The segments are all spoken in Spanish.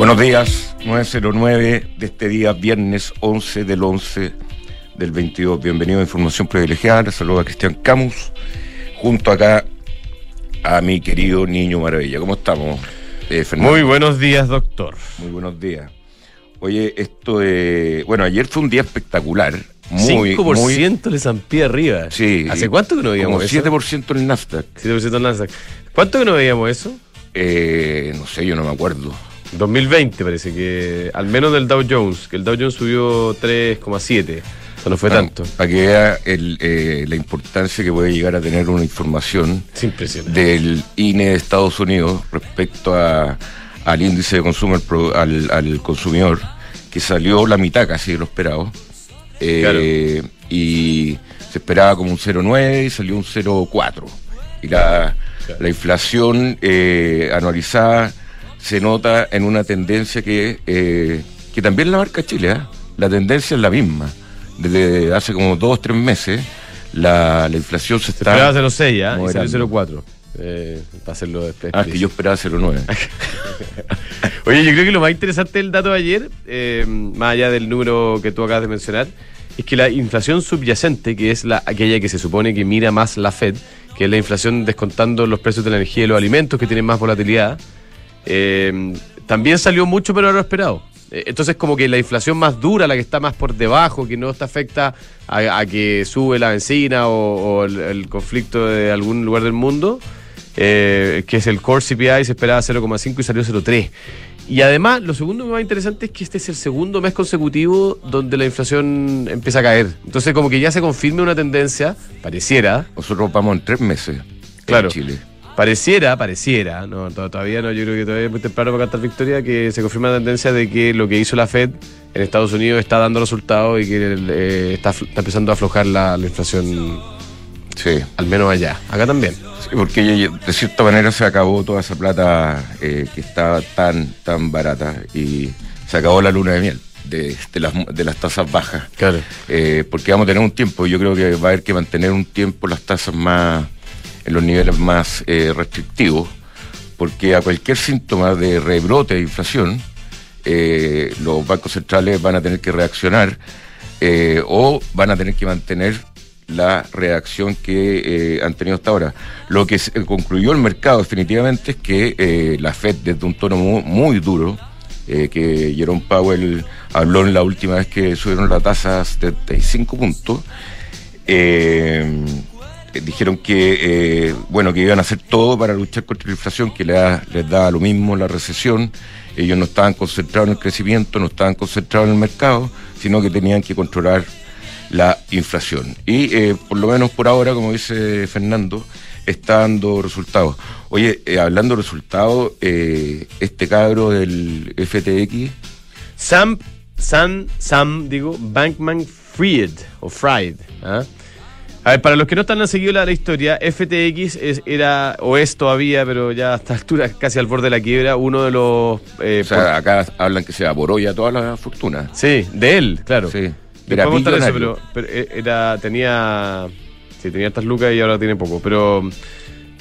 Buenos días, 909 de este día, viernes 11 del 11 del 22. Bienvenido a Información Privilegiada. Saludos a Cristian Camus, junto acá a mi querido niño Maravilla. ¿Cómo estamos, eh, Fernando? Muy buenos días, doctor. Muy buenos días. Oye, esto de. Bueno, ayer fue un día espectacular. Muy, 5% muy... de pie arriba. Sí. ¿Hace cuánto que no veíamos eso? 7% en el Nasdaq. 7% en el Nasdaq. ¿Cuánto que no veíamos eso? Eh, no sé, yo no me acuerdo. 2020 parece que, al menos del Dow Jones, que el Dow Jones subió 3,7. O sea, no fue tanto. Para que vea eh, la importancia que puede llegar a tener una información del INE de Estados Unidos respecto a, al índice de consumo al, al, consumidor, que salió la mitad casi de lo esperado. Eh, y se esperaba como un 0,9 y salió un 0,4. Y la, la inflación eh, anualizada se nota en una tendencia que, eh, que también la marca Chile. ¿eh? La tendencia es la misma. Desde hace como dos o tres meses la, la inflación se está. Esperaba 0,6 ¿eh? y salió 0,4. Eh, para hacerlo después. Ah, que yo esperaba 0,9. Oye, yo creo que lo más interesante del dato de ayer, eh, más allá del número que tú acabas de mencionar, es que la inflación subyacente, que es la, aquella que se supone que mira más la Fed, que es la inflación descontando los precios de la energía y los alimentos que tienen más volatilidad, eh, también salió mucho pero lo esperado. Eh, entonces como que la inflación más dura, la que está más por debajo, que no te afecta a, que sube la benzina o, el, conflicto de algún lugar del mundo, eh, que es el Core CPI, se esperaba 0,5 y salió 0,3. Y además, lo segundo más interesante es que este es el segundo mes consecutivo donde la inflación empieza a caer. Entonces, como que ya se confirme una tendencia, pareciera. Nosotros vamos en tres meses. Claro. En Chile. Pareciera, pareciera, no, todavía no, yo creo que todavía es muy temprano para cantar victoria, que se confirma la tendencia de que lo que hizo la Fed en Estados Unidos está dando resultados y que eh, está, empezando a aflojar la, inflación. Sí. Al menos allá. Acá también. Sí, porque de cierta manera se acabó toda esa plata eh, que estaba tan, tan barata y se acabó la luna de miel. De, las, de las tasas bajas. Claro. Eh, porque vamos a tener un tiempo, yo creo que va a haber que mantener un tiempo las tasas más en los niveles más eh, restrictivos, porque a cualquier síntoma de rebrote de inflación, eh, los bancos centrales van a tener que reaccionar eh, o van a tener que mantener la reacción que han tenido hasta ahora. Lo que concluyó el mercado definitivamente es que la Fed desde un tono muy, duro, que Jerome Powell habló en la última vez que subieron la tasa a 75 puntos, dijeron que eh, bueno que iban a hacer todo para luchar contra la inflación, que les da, lo mismo la recesión. Ellos no estaban concentrados en el crecimiento, no estaban concentrados en el mercado, sino que tenían que controlar la inflación. Y eh, por lo menos por ahora, como dice Fernando, está dando resultados. Oye, hablando de resultados, este cabro del FTX. Sam, Sam, Sam, digo, Bankman Fried, o Fried, ¿ah? A ver, para los que no están han seguido la, historia, FTX era, o es todavía, pero ya a esta altura casi al borde de la quiebra, uno de los... Eh, o sea, acá hablan que se evaporó ya toda la fortuna. Sí, de él, claro. Sí. Era eso, pero, eh, era, tenía... Sí, tenía estas lucas y ahora tiene poco, pero...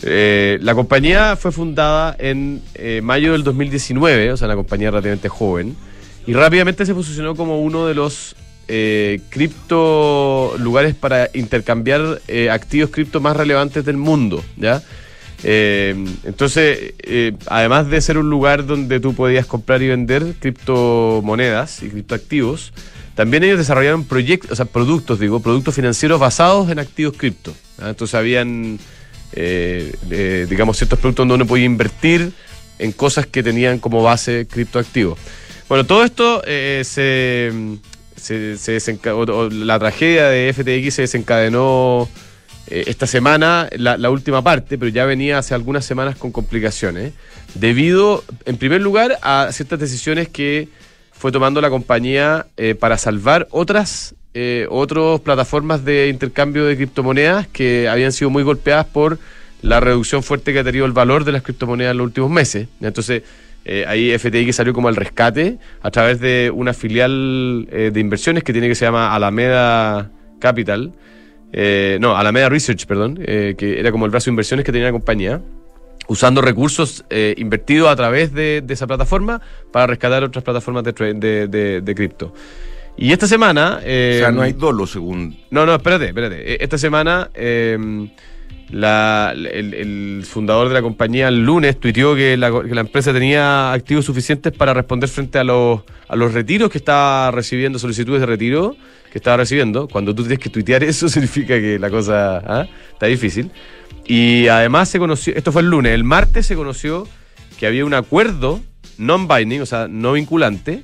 Eh, la compañía fue fundada en mayo del 2019, o sea, una compañía relativamente joven, y rápidamente se posicionó como uno de los eh, cripto lugares para intercambiar eh, activos cripto más relevantes del mundo, ¿ya? Eh, entonces, además de ser un lugar donde tú podías comprar y vender criptomonedas y criptoactivos, también ellos desarrollaron proyectos, o sea, productos, digo, productos financieros basados en activos cripto. Entonces habían, digamos, ciertos productos donde uno podía invertir en cosas que tenían como base criptoactivos. Bueno, todo esto se se, la tragedia de FTX se desencadenó eh, esta semana, la, última parte, pero ya venía hace algunas semanas con complicaciones, debido, en primer lugar, a ciertas decisiones que fue tomando la compañía eh, para salvar otras, eh, otras plataformas de intercambio de criptomonedas que habían sido muy golpeadas por la reducción fuerte que ha tenido el valor de las criptomonedas en los últimos meses. Entonces, eh, ahí FTX salió como al rescate a través de una filial eh, de inversiones que tiene que se llama Alameda Capital. Eh, no, Alameda Research, perdón, que era como el brazo de inversiones que tenía la compañía. usando recursos eh, invertidos a través de, esa plataforma para rescatar otras plataformas de, de, cripto. Y esta semana... o sea, no hay dolo según... No, no, espérate, espérate. E, esta semana... Eh, el, fundador de la compañía el lunes tuiteó que la, empresa tenía activos suficientes para responder frente a los, a los retiros que estaba recibiendo, solicitudes de retiro que estaba recibiendo. Cuando tú tienes que tuitear eso significa que la cosa ¿ah? está difícil. Y además se conoció, esto fue el lunes, el martes se conoció que había un acuerdo non-binding, o sea, no vinculante,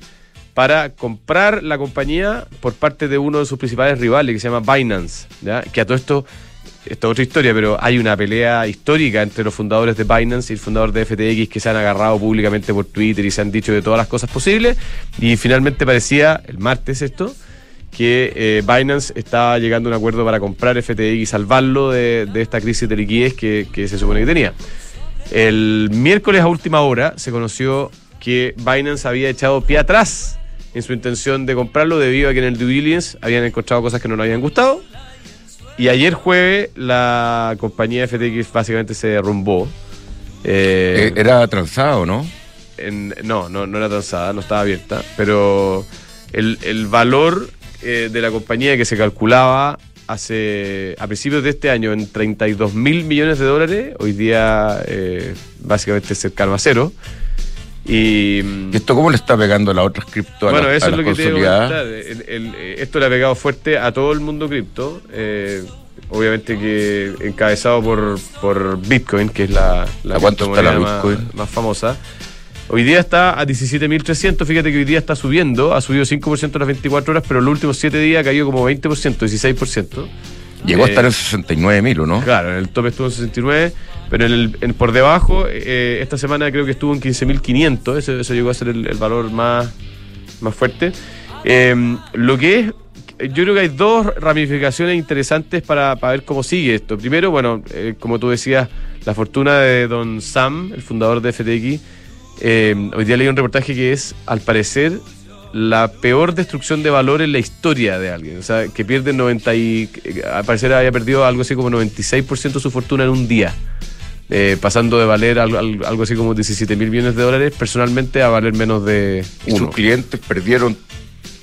para comprar la compañía por parte de uno de sus principales rivales, que se llama Binance, ¿ya? que a todo esto esto es otra historia, pero hay una pelea histórica entre los fundadores de Binance y el fundador de FTX que se han agarrado públicamente por Twitter y se han dicho de todas las cosas posibles. Y finalmente parecía, el martes esto, que eh, Binance estaba llegando a un acuerdo para comprar FTX y salvarlo de, esta crisis de liquidez que, se supone que tenía. El miércoles a última hora se conoció que Binance había echado pie atrás en su intención de comprarlo debido a que en el due habían encontrado cosas que no le habían gustado y ayer jueves la compañía FTX básicamente se derrumbó. Eh, eh, ¿Era transado, no? no, no, no era transada, no estaba abierta. Pero el, valor eh, de la compañía que se calculaba hace a principios de este año en 32 mil millones de dólares, hoy día básicamente cercano a cero. Y, esto cómo le está pegando a las otras cripto? Bueno, eso es lo que te esto le ha pegado fuerte a todo el mundo cripto. Eh, obviamente que encabezado por, por Bitcoin, que es la, la criptomoneda más, más, famosa. Hoy día está a 17.300, fíjate que hoy día está subiendo, ha subido 5% en las 24 horas, pero en los últimos 7 días ha caído como 20%, 16%. Llegó a estar en 69.000, ¿no? Claro, en el top estuvo en 69, pero en el, por debajo, eh, esta semana creo que estuvo en 15.500, eso, eso llegó a ser el, valor más, más fuerte. Em, lo que es, yo creo que hay dos ramificaciones interesantes para, ver cómo sigue esto. Primero, bueno, eh, como tú decías, la fortuna de don Sam, el fundador de FTX. Em, hoy día leí un reportaje que es, al parecer, la peor destrucción de valor en la historia de alguien. O sea, que pierde 90 y. Al parecer había perdido algo así como 96% de su fortuna en un día. Eh, pasando de valer algo, algo, así como 17 mil millones de dólares personalmente a valer menos de. Y sus clientes perdieron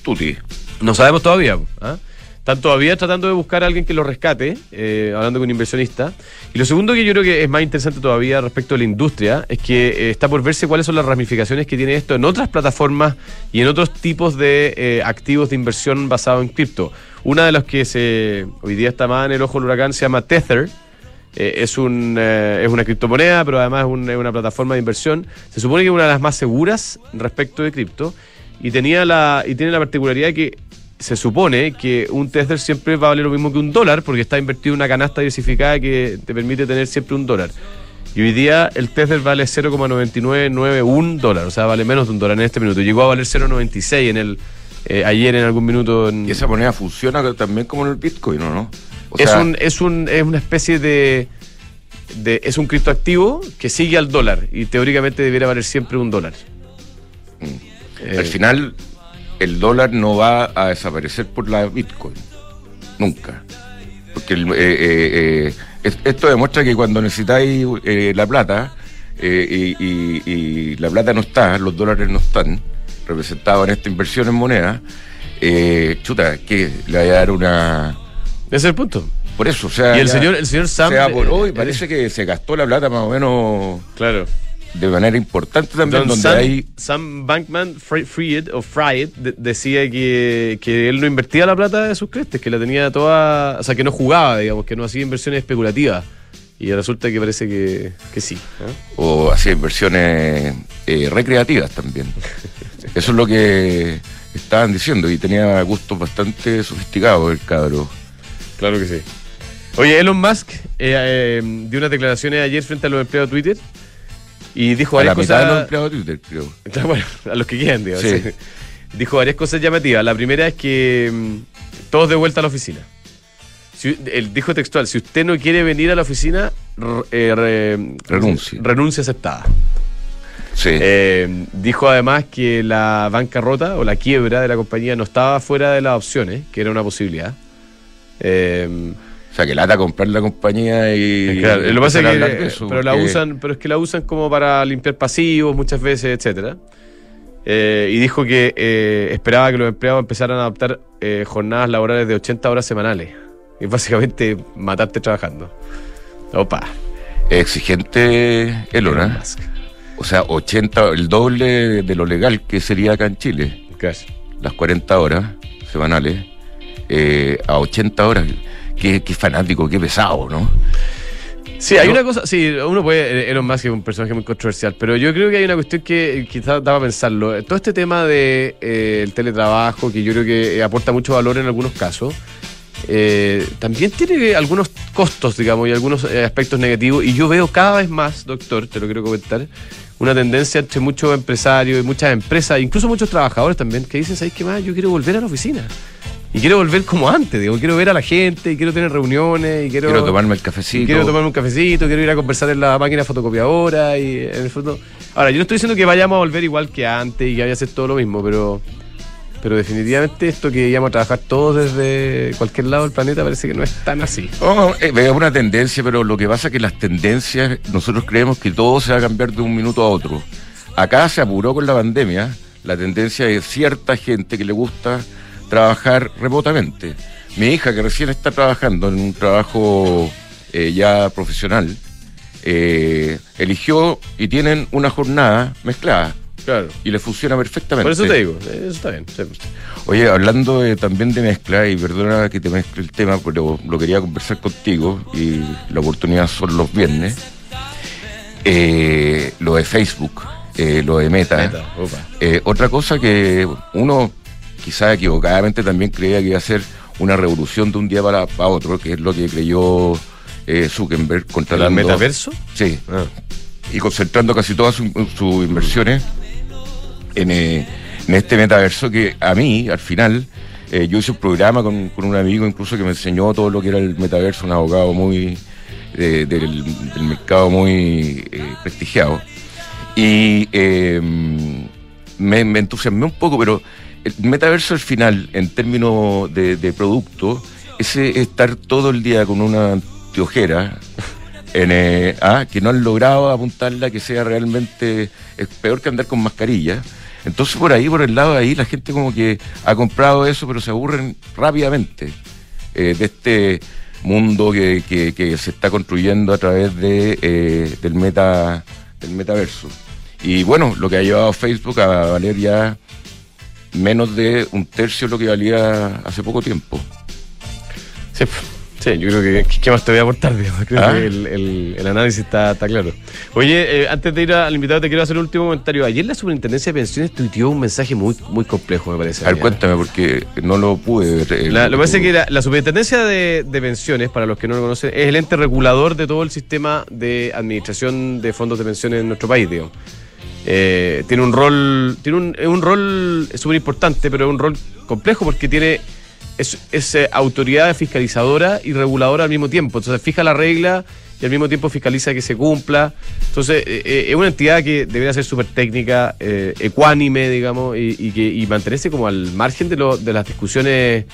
tuti. No sabemos todavía. ¿ah? Están todavía tratando de buscar a alguien que lo rescate, eh, hablando con un inversionista. Y lo segundo que yo creo que es más interesante todavía respecto a la industria es que eh, está por verse cuáles son las ramificaciones que tiene esto en otras plataformas y en otros tipos de activos de inversión basados en cripto. Una de las que se hoy día está más en el ojo del huracán se llama Tether. Es, un, es una criptomoneda, pero además es, una plataforma de inversión. Se supone que es una de las más seguras respecto de cripto y tenía la y tiene la particularidad de que se supone que un Tether siempre va a valer lo mismo que un dólar porque está invertido en una canasta diversificada que te permite tener siempre un dólar. Y hoy día el Tether vale 0,9991 dólar, o sea, vale menos de un dólar en este minuto. Llegó a valer 0,96 en el eh, ayer en algún minuto. Y esa moneda funciona también como en el Bitcoin, ¿o no? Es, un, es, un, es una especie de, de es un criptoactivo que sigue al dólar y teóricamente debería valer siempre un dólar. Mm. al final el dólar no va a desaparecer por la Bitcoin. Nunca. Porque eh, eh, eh, esto demuestra que cuando necesitáis la plata y, la plata no está, los dólares no están representados en esta inversión en moneda, chuta, que le va a dar una... Ese es el punto. Por eso, o sea. Y el señor, el señor Sam. Se parece que se gastó la plata más o menos. Claro de manera importante también, donde hay. Sam Bankman Fried, o Fried decía que, que, él no invertía la plata de sus clientes, que la tenía toda. O sea, que no jugaba, digamos, que no hacía inversiones especulativas. Y resulta que parece que, que sí. ¿eh? O hacía inversiones eh, recreativas también. Eso es lo que estaban diciendo y tenía gustos bastante sofisticados el cabro. Claro que sí. Oye, Elon Musk eh, dio unas declaraciones ayer frente a los empleados de Twitter y dijo varias cosas. de los Twitter, creo. Bueno, a los que quieran, digo. Dijo varias cosas llamativas. La primera es que mm, todos de vuelta a la oficina. él dijo textual: si usted no quiere venir a la oficina, eh, renuncia. Renuncia aceptada. Sí. Eh, dijo además que la bancarrota o la quiebra de la compañía no estaba fuera de las opciones, que era una posibilidad. Eh, O sea, que lata comprar la compañía y. Claro, lo que pasa es que. pero, la usan, pero es que la usan como para limpiar pasivos muchas veces, etcétera. Eh, y dijo que eh, esperaba que los empleados empezaran a adoptar eh, jornadas laborales de 80 horas semanales. Y básicamente matarte trabajando. Opa. Exigente Elona. O sea, 80, el doble de lo legal que sería acá en Chile. Las 40 horas semanales a 80 horas qué, fanático, qué pesado, ¿no? Sí, hay una cosa, sí, uno puede, Elon Musk es un personaje muy controversial, pero yo creo que hay una cuestión que quizás daba a pensarlo. Todo este tema del de, eh, teletrabajo, que yo creo que aporta mucho valor en algunos casos, eh, también tiene algunos costos, digamos, y algunos eh, aspectos negativos, y yo veo cada vez más, doctor, te lo quiero comentar, una tendencia entre muchos empresarios y muchas empresas, incluso muchos trabajadores también, que dicen, ¿sabes qué más? Yo quiero volver a la oficina. Y quiero volver como antes, digo, quiero ver a la gente, y quiero tener reuniones, y quiero... Quiero tomarme el cafecito. Quiero tomarme un cafecito, quiero ir a conversar en la máquina fotocopiadora y en el fondo... Ahora, yo no estoy diciendo que vayamos a volver igual que antes y que vaya a ser todo lo mismo, pero... Pero definitivamente esto que íbamos a trabajar todos desde cualquier lado del planeta parece que no es tan así. Oh, es una tendencia, pero lo que pasa es que las tendencias, nosotros creemos que todo se va a cambiar de un minuto a otro. Acá se apuró con la pandemia la tendencia de cierta gente que le gusta trabajar remotamente. Mi hija, que recién está trabajando en un trabajo eh, ya profesional, eh, eligió y tienen una jornada mezclada. Claro. Y le funciona perfectamente. Por eso te digo, eso está bien. Oye, hablando también de mezcla, y perdona que te mezcle el tema, pero lo quería conversar contigo, y la oportunidad son los viernes. Eh, lo de Facebook, lo de Meta. otra cosa que uno quizás equivocadamente también creía que iba a ser una revolución de un día para, otro, que es lo que creyó eh, Zuckerberg contra ¿El metaverso? Sí. Ah. Y concentrando casi todas sus inversiones eh, en, este metaverso que a mí, al final, eh, yo hice un programa con, un amigo incluso que me enseñó todo lo que era el metaverso, un abogado muy del, mercado muy prestigiado. Y me, me entusiasmé un poco, pero el metaverso al final, en términos de, producto, es estar todo el día con una antiojera en, eh, ah, que no han logrado apuntarla que sea realmente peor que andar con mascarilla. Entonces por ahí, por el lado de ahí, la gente como que ha comprado eso, pero se aburren rápidamente eh, de este mundo que, se está construyendo a través eh, del, del metaverso. Y bueno, lo que ha llevado Facebook a valer ya menos de un tercio de lo que valía hace poco tiempo. Sí, sí yo creo que ¿qué más te voy a aportar? Creo ¿Ah? que el, análisis está, claro. Oye, eh, antes de ir al invitado, te quiero hacer un último comentario. Ayer la Superintendencia de Pensiones tuiteó un mensaje muy, muy complejo, me parece. A ver, cuéntame, porque no lo pude ver. lo que pasa es que la, Superintendencia de, de, Pensiones, para los que no lo conocen, es el ente regulador de todo el sistema de administración de fondos de pensiones en nuestro país, digamos. Eh, tiene un rol, tiene un, un rol súper importante, pero es un rol complejo porque tiene es, eh, autoridad fiscalizadora y reguladora al mismo tiempo. Entonces fija la regla y al mismo tiempo fiscaliza que se cumpla. Entonces eh, es una entidad que debería ser súper técnica, ecuánime, digamos, y, que, y mantenerse como al margen de, lo, de las discusiones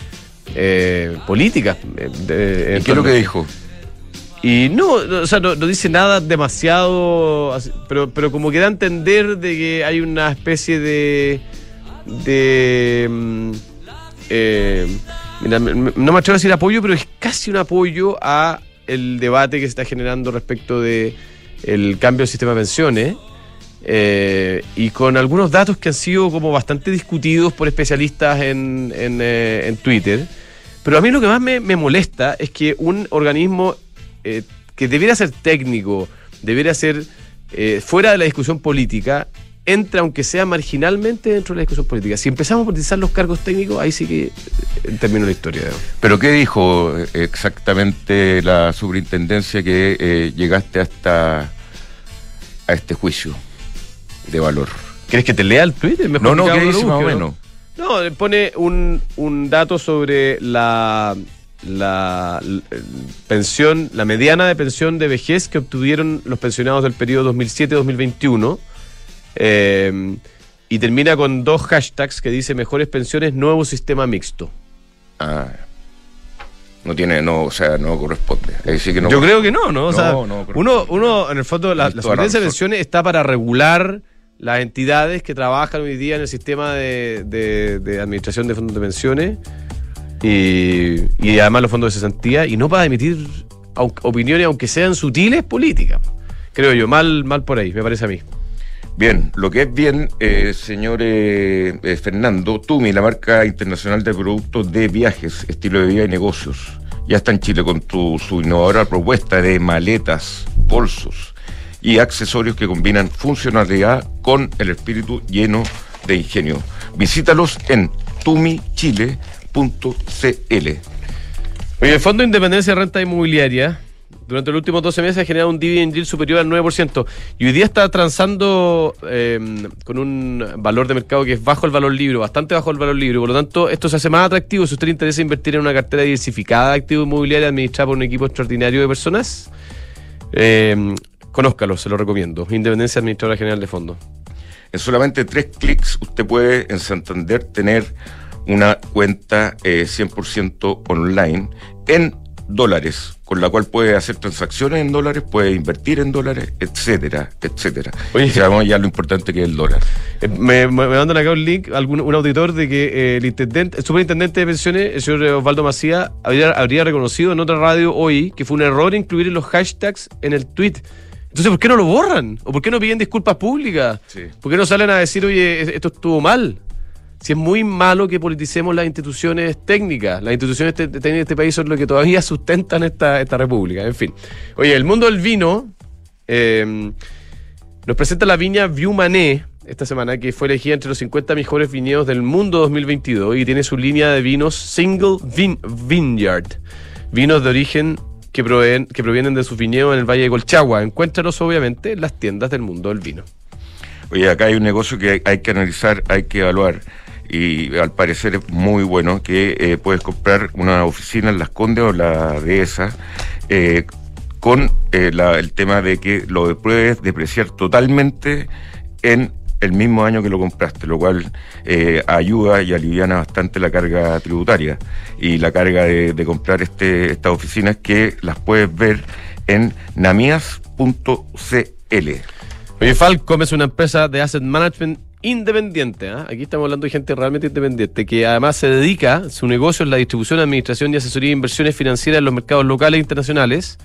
políticas. ¿Y qué es lo que dijo? Y no, o sea, no, dice nada demasiado, pero, pero como que da a entender de que hay una especie de... de mm, eh, no me atrevo a decir apoyo, pero es casi un apoyo a el debate que se está generando respecto de el cambio del sistema de pensiones. Eh, y con algunos datos que han sido como bastante discutidos por especialistas en, en, eh, en Twitter. Pero a mí lo que más me, me molesta es que un organismo eh, que debiera ser técnico, debiera ser eh, fuera de la discusión política, entra, aunque sea marginalmente, dentro de la discusión política. Si empezamos a utilizar los cargos técnicos, ahí sí que eh, termino la historia. ¿Pero qué dijo exactamente la superintendencia que llegaste hasta a este juicio de valor? ¿Quieres que te lea el tweet? No, no, ¿qué dice más o menos? No, pone un, un dato sobre la la, pensión, la mediana de pensión de vejez que obtuvieron los pensionados del periodo 2007-2021. Eh, y termina con dos hashtags que dice mejores pensiones, nuevo sistema mixto. Ah. no tiene, no, o sea, no corresponde. Yo creo que no, ¿no? O sea, uno, uno, en el fondo, la, la de pensiones está para regular las entidades que trabajan hoy día en el sistema de, de, administración de fondos de pensiones y, además los fondos de cesantía y no para emitir opiniones, aunque sean sutiles, políticas. Creo yo, mal, mal por ahí, me parece a mí. Bien, lo que es bien, eh, señor eh, Fernando, Tumi, la marca internacional de productos de viajes, estilo de vida y negocios, ya está en Chile con tu, su innovadora propuesta de maletas, bolsos y accesorios que combinan funcionalidad con el espíritu lleno de ingenio. Visítalos en tumichile.cl. Oye, el Fondo de Independencia de Renta Inmobiliaria durante los últimos 12 meses ha generado un dividend yield superior al 9%. Y hoy día está transando em, con un valor de mercado que es bajo el valor libre, bastante bajo el valor libre. Por lo tanto, esto se hace más atractivo si usted le interesa invertir en una cartera diversificada de activos inmobiliarios administrada por un equipo extraordinario de personas. Eh, conózcalo, se lo recomiendo. Independencia Administradora General de Fondos. En solamente tres clics usted puede en Santander tener una cuenta 100% eh, online en dólares, con la cual puede hacer transacciones en dólares, puede invertir en dólares, etcétera, etcétera. Oye, sabemos ya lo importante que es el dólar. Eh, me, mandan acá un link, algún, un auditor de que eh, el, intendente, el superintendente de pensiones, el señor Osvaldo Macía, habría, habría reconocido en otra radio hoy que fue un error incluir los hashtags en el tweet. Entonces, ¿por qué no lo borran? ¿O por qué no piden disculpas públicas? ¿Por qué no salen a decir, oye, esto estuvo mal? Si es muy malo que politicemos las instituciones técnicas. Las instituciones técnicas de este país son lo que todavía sustentan esta, esta república. En fin. Oye, el mundo del vino eh, nos presenta la viña View Mané esta semana, que fue elegida entre los 50 mejores viñedos del mundo 2022 y tiene su línea de vinos Single Vineyard. Vinos de origen que, que provienen de sus viñedos en el Valle de Colchagua. Encuéntralos, obviamente, en las tiendas del mundo del vino. Oye, acá hay un negocio que hay que analizar, hay que evaluar y al parecer es muy bueno que eh, puedes comprar una oficina en Las Condes o la Dehesa eh, con eh, el tema de que lo puedes depreciar totalmente en el mismo año que lo compraste, lo cual ayuda y aliviana bastante la carga tributaria y la carga de, comprar este, estas oficinas que las puedes ver en namias.cl. Oye, Falcom es una empresa de asset management independiente. ¿ah? Aquí estamos hablando de gente realmente independiente, que además se dedica, su negocio es la distribución, administración y asesoría de inversiones financieras en los mercados locales e internacionales.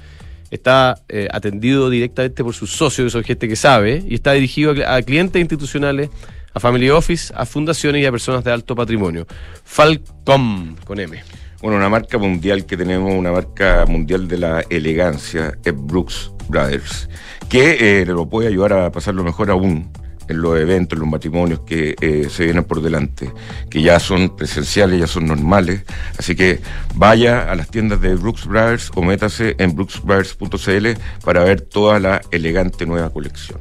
Está eh, atendido directamente por sus socios, que son gente que sabe, y está dirigido a, clientes institucionales, a family office, a fundaciones y a personas de alto patrimonio. Falcom, con M. Bueno, una marca mundial que tenemos, una marca mundial de la elegancia, es Brooks Brothers, que eh, lo puede ayudar a pasarlo mejor aún en los eventos, en los matrimonios que eh, se vienen por delante, que ya son presenciales, ya son normales. Así que vaya a las tiendas de Brooks Brothers o métase en brooksbrothers.cl para ver toda la elegante nueva colección.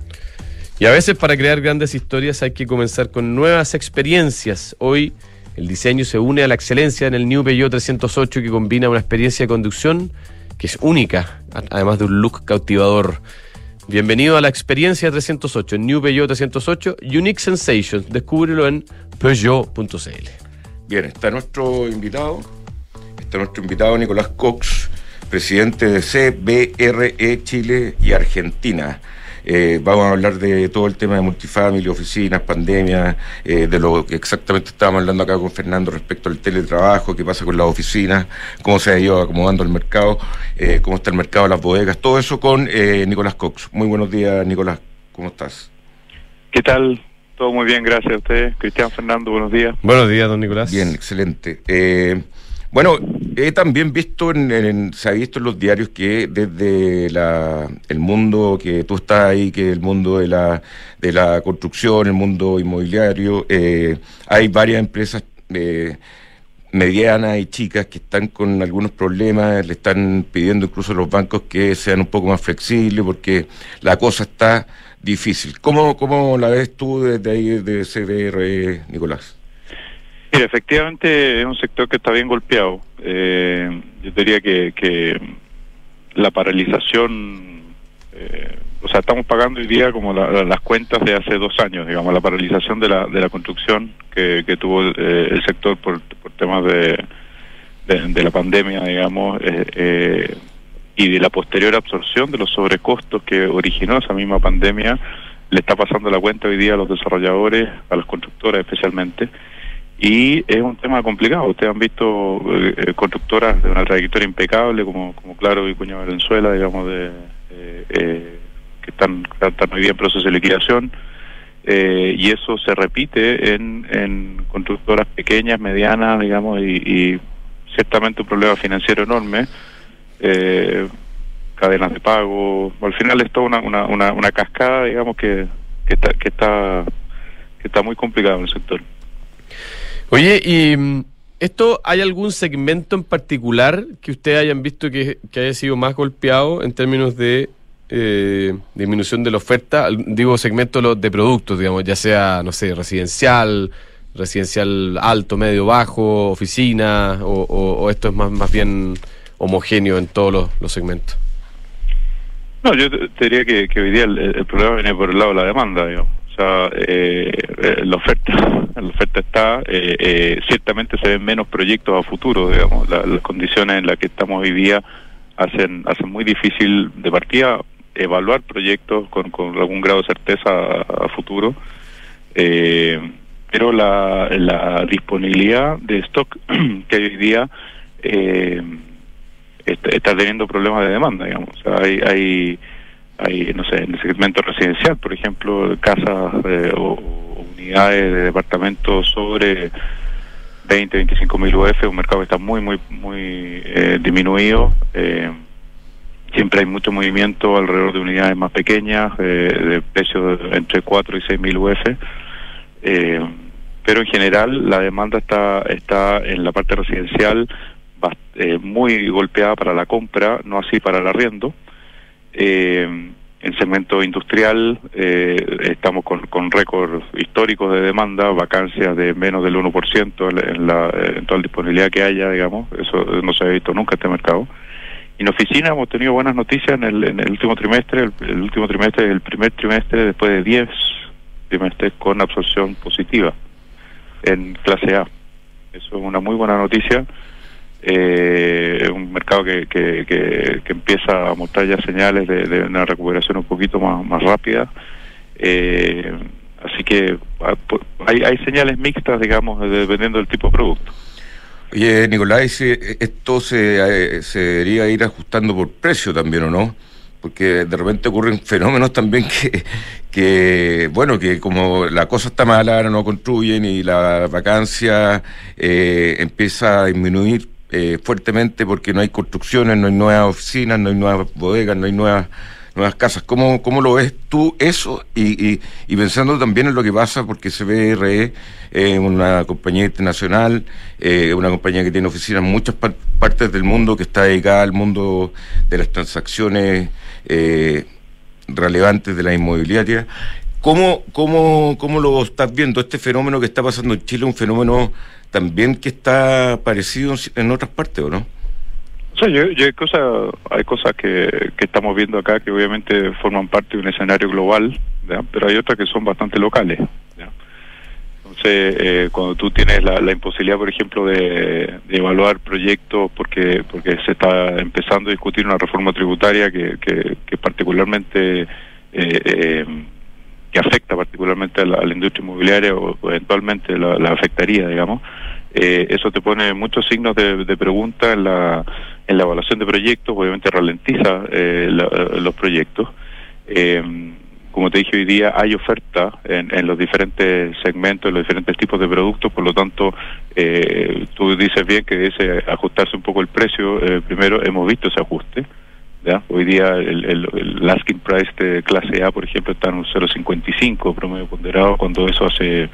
Y a veces para crear grandes historias hay que comenzar con nuevas experiencias. Hoy el diseño se une a la excelencia en el New Peugeot 308 que combina una experiencia de conducción que es única, además de un look cautivador. Bienvenido a la experiencia 308, New Peugeot 308, Unique Sensations. Descúbrelo en Peugeot.cl. Bien, está nuestro invitado, está nuestro invitado Nicolás Cox, presidente de CBRE Chile y Argentina. Eh, vamos a hablar de todo el tema de multifamily, oficinas, pandemia, eh, de lo que exactamente estábamos hablando acá con Fernando respecto al teletrabajo, qué pasa con las oficinas, cómo se ha ido acomodando el mercado, eh, cómo está el mercado de las bodegas, todo eso con Nicolás Cox. Muy buenos días, Nicolás, ¿cómo estás? ¿Qué tal? Todo muy bien, gracias a usted. Cristian Fernando, buenos días. Buenos días, don Nicolás. Bien, excelente. Bueno, he también visto, en, se ha visto en los diarios que desde el mundo que tú estás ahí, que el mundo de la, de la construcción, el mundo inmobiliario, eh, hay varias empresas eh, medianas y chicas que están con algunos problemas, le están pidiendo incluso a los bancos que sean un poco más flexibles porque la cosa está difícil. ¿Cómo, cómo la ves tú desde ahí, de CBR, Nicolás? Mira, efectivamente es un sector que está bien golpeado. Eh, yo diría que, que la paralización, eh, o sea, estamos pagando hoy día como las cuentas de hace dos años, digamos, la paralización de la, de la construcción que, que tuvo eh, el sector por, por temas de, de, la pandemia, digamos, eh, y de la posterior absorción de los sobrecostos que originó esa misma pandemia, le está pasando la cuenta hoy día a los desarrolladores, a las constructoras especialmente, y es un tema complicado. Ustedes han visto eh, constructoras de una trayectoria impecable, como, como Claro y Cuña Valenzuela, digamos, de, eh, eh, que están, están hoy día en proceso de liquidación. y eso se repite en, en constructoras pequeñas, medianas, digamos, y, ciertamente un problema financiero enorme. cadenas de pago, al final es toda una, una, una, una cascada, digamos, que, que, está, que, está, que está muy complicado en el sector. Oye, y mm, esto, ¿hay algún segmento en particular que ustedes hayan visto que, haya sido más golpeado en términos de eh, disminución de la oferta? Digo, segmento de productos, digamos, ya sea, no sé, residencial, residencial alto, medio, bajo, oficina, o, esto es más, más bien homogéneo en todos los, segmentos. No, yo te, diría que, hoy día el, problema viene por el lado de la demanda, digamos. Sea, eh, eh, la oferta, la oferta está, eh, eh, ciertamente se ven menos proyectos a futuro, digamos, las condiciones en las que estamos hoy día hacen, hacen muy difícil de partida evaluar proyectos con, con algún grado de certeza a, futuro, pero la, la disponibilidad de stock que hoy día está, está, teniendo problemas de demanda, digamos, hay, hay hay, no sé, en el segmento residencial, por ejemplo, casas eh, o, unidades de departamentos sobre 20, 25 mil UF, un mercado que está muy, muy, muy eh, disminuido. Eh, siempre hay mucho movimiento alrededor de unidades más pequeñas, de precios entre 4 y 6 mil UF. pero en general la demanda está, está en la parte residencial muy golpeada para la compra, no así para el arriendo. Eh, en segmento industrial eh, estamos con, con récords históricos de demanda, vacancias de menos del 1% en, la, en toda la disponibilidad que haya, digamos, eso no se ha visto nunca este mercado. Y en oficina hemos tenido buenas noticias en el, en el último trimestre, el, último trimestre es el primer trimestre después de 10 trimestres con absorción positiva en clase A. Eso es una muy buena noticia eh, un mercado que, que, que, empieza a mostrar ya señales de, una recuperación un poquito más, más rápida. Eh, así que ah, hay, hay señales mixtas, digamos, dependiendo del tipo de producto. Oye, Nicolás, esto se, eh, se debería ir ajustando por precio también, ¿o no? porque de repente ocurren fenómenos también que, que, bueno, que como la cosa está mala, ahora no construyen y la vacancia eh, empieza a disminuir eh, fuertemente porque no hay construcciones, no hay nuevas oficinas, no hay nuevas bodegas, no hay nuevas nuevas casas. ¿Cómo, cómo lo ves tú eso? Y, y, pensando también en lo que pasa, porque CBRE es una compañía internacional, eh, una compañía que tiene oficinas en muchas partes del mundo, que está dedicada al mundo de las transacciones eh, relevantes de la inmobiliaria. ¿Cómo, cómo, ¿Cómo lo estás viendo? Este fenómeno que está pasando en Chile, un fenómeno también que está parecido en otras partes, ¿o no? O sea, yo, hay cosas, hay cosas que, que estamos viendo acá que obviamente forman parte de un escenario global, pero hay otras que son bastante locales. Entonces, eh, cuando tú tienes la, imposibilidad, por ejemplo, de, evaluar proyectos porque porque se está empezando a discutir una reforma tributaria que, que, particularmente eh, eh, que afecta particularmente a la, industria inmobiliaria o, eventualmente la, afectaría, digamos, eh, eso te pone muchos signos de, pregunta en la, en la evaluación de proyectos, obviamente ralentiza eh, los proyectos. Eh, como te dije hoy día, hay oferta en, en, los diferentes segmentos, en los diferentes tipos de productos, por lo tanto, tú dices bien que debe ajustarse un poco el precio. primero, hemos visto ese ajuste. Hoy día el, el, asking price de clase A, por ejemplo, está en un 0,55 promedio ponderado, cuando eso hace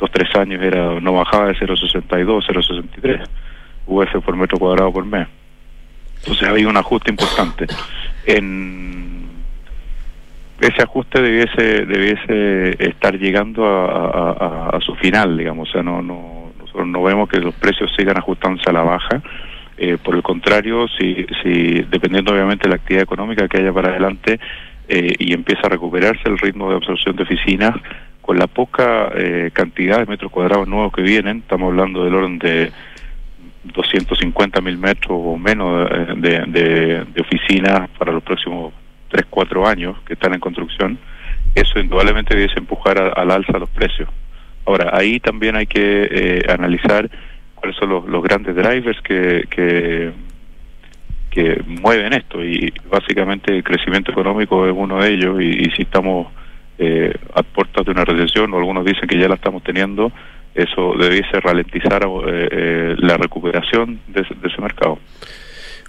dos, tres años era no bajaba de 0,62, 0,63 UF por metro cuadrado por mes. Entonces había un ajuste importante. En ese ajuste debiese debiese estar llegando a, su final, digamos, o sea, no, no nosotros no vemos que los precios sigan ajustándose a la baja eh, por el contrario, si, si dependiendo obviamente de la actividad económica que haya para adelante eh, y empieza a recuperarse el ritmo de absorción de oficinas, con la poca eh, cantidad de metros cuadrados nuevos que vienen, estamos hablando del orden de 250 mil metros o menos de, de, oficinas para los próximos 3, 4 años que están en construcción, eso indudablemente debe empujar al alza los precios. Ahora, ahí también hay que eh, analizar cuáles son los, grandes drivers que, que, que, mueven esto y básicamente el crecimiento económico es uno de ellos y, si estamos eh, a puertas de una recesión o algunos dicen que ya la estamos teniendo, eso debiese ralentizar eh, eh, la recuperación de, ese mercado.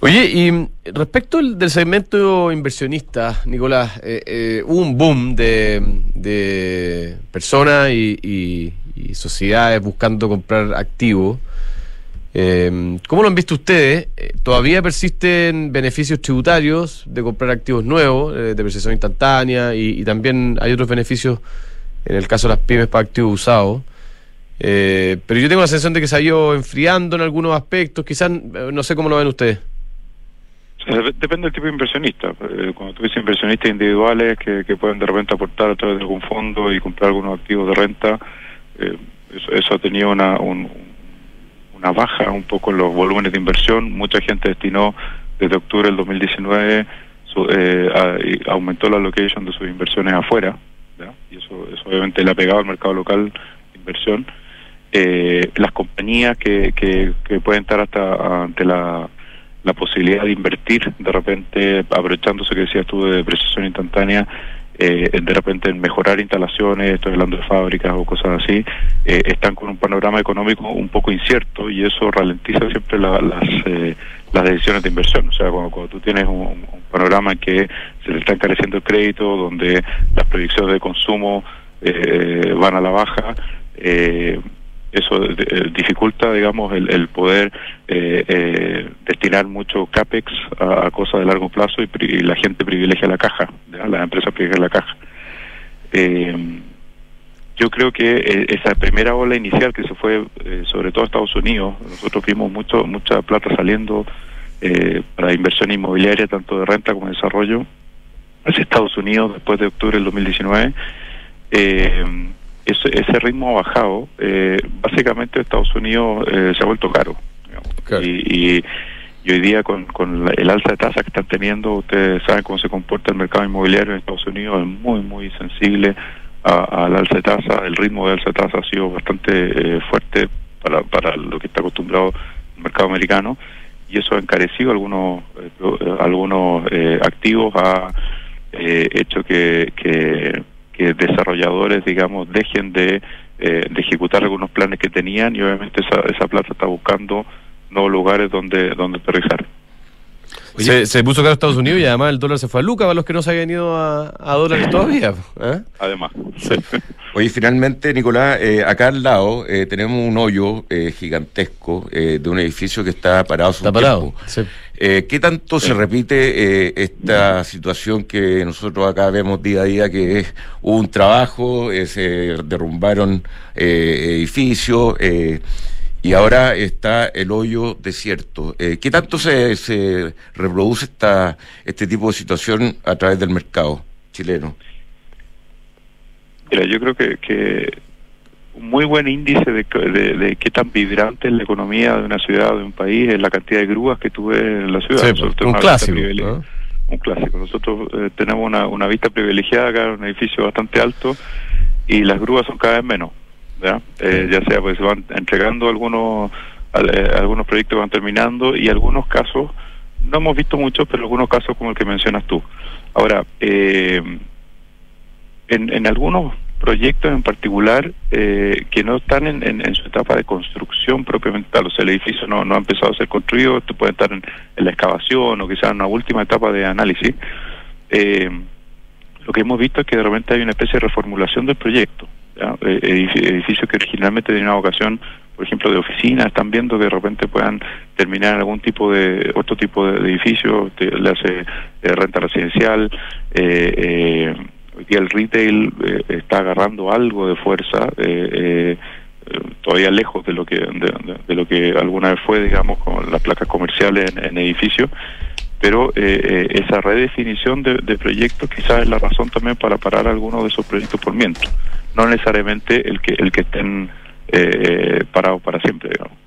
Oye, y respecto del segmento inversionista, Nicolás, eh, hubo un boom de, personas y, sociedades buscando comprar activos. ¿Cómo lo han visto ustedes? ¿Todavía persisten beneficios tributarios de comprar activos nuevos, de depreciación instantánea, y, también hay otros beneficios, en el caso de las pymes, para activos usados? Eh, pero yo tengo la sensación de que se ha ido enfriando en algunos aspectos. Quizás, eh, no sé cómo lo ven ustedes. Depende del tipo de inversionista. Eh, cuando tú inversionistas individuales que, pueden de repente aportar a través de algún fondo y comprar algunos activos de renta, eso, ha tenido una, una baja un poco en los volúmenes de inversión. Mucha gente destinó desde octubre del 2019, aumentó la allocation de sus inversiones afuera. Y eso, eso obviamente le ha pegado al mercado local inversión eh, las compañías que, que, pueden estar hasta ante la, la posibilidad de invertir de repente aprovechándose que decías tú de depreciación instantánea eh, de repente en mejorar instalaciones, estoy hablando de fábricas o cosas así, eh, están con un panorama económico un poco incierto y eso ralentiza siempre las, eh, las decisiones de inversión. O sea, cuando, tú tienes un, panorama en que se le está encareciendo el crédito, donde las proyecciones de consumo van a la baja, eh, eso eh, dificulta, digamos, el, poder eh, eh, destinar mucho CAPEX a, cosas de largo plazo y, la gente privilegia la caja, la empresa privilegia la caja. yo creo que esa primera ola inicial que se fue, sobre todo a Estados Unidos, nosotros vimos mucho mucha plata saliendo para inversión inmobiliaria, tanto de renta como de desarrollo, hacia Estados Unidos después de octubre del 2019. Eh, ese, ritmo ha bajado. Eh, básicamente Estados Unidos eh, se ha vuelto caro. Y, hoy día con, el alza de tasas que están teniendo, ustedes saben cómo se comporta el mercado inmobiliario en Estados Unidos, es muy, muy sensible al alza de tasas. El ritmo de alza de tasas ha sido bastante eh, fuerte para, para lo que está acostumbrado el mercado americano y eso ha encarecido algunos, algunos activos, ha hecho que, que que desarrolladores, digamos, dejen de, eh, de ejecutar algunos planes que tenían y obviamente esa, esa plata está buscando nuevos lugares donde, donde aterrizar. Se, se, puso caro Estados Unidos y además el dólar se fue a Luca para los que no se habían ido a, dólares todavía. ¿eh? Además. Oye, finalmente, Nicolás, eh, acá al lado eh, tenemos un hoyo gigantesco de un edificio que está parado. Está parado. ¿Qué tanto se repite esta situación que nosotros acá vemos día a día, que es hubo un trabajo, se derrumbaron edificios? Y ahora está el hoyo desierto. Eh, ¿Qué tanto se, se reproduce esta, este tipo de situación a través del mercado chileno? Mira, yo creo que, que un muy buen índice de, de, qué tan vibrante es la economía de una ciudad, de un país, es la cantidad de grúas que tuve en la ciudad. Sí, un clásico. Un clásico. Nosotros eh, tenemos una, una vista privilegiada acá, un edificio bastante alto, y las grúas son cada vez menos. Eh, ¿ya? sea pues se van entregando algunos eh, algunos proyectos van terminando y algunos casos no hemos visto muchos pero algunos casos como el que mencionas tú ahora eh, en, en algunos proyectos en particular que no están en, en, su etapa de construcción propiamente tal, o sea, el edificio no, no ha empezado a ser construido, esto puede estar en, la excavación o quizás en una última etapa de análisis, lo que hemos visto es que de repente hay una especie de reformulación del proyecto. Eh, edificios que originalmente tenían una vocación, por ejemplo, de oficina, están viendo que de repente puedan terminar algún tipo de, otro tipo de, edificio, le hace eh, renta residencial, eh, eh, hoy día el retail está agarrando algo de fuerza, todavía lejos de lo que de, lo que alguna vez fue, digamos, con las placas comerciales en, en edificios, pero esa redefinición de, de, proyectos quizás es la razón también para parar algunos de esos proyectos por mientras no necesariamente el que el que estén eh, parados para siempre, digamos.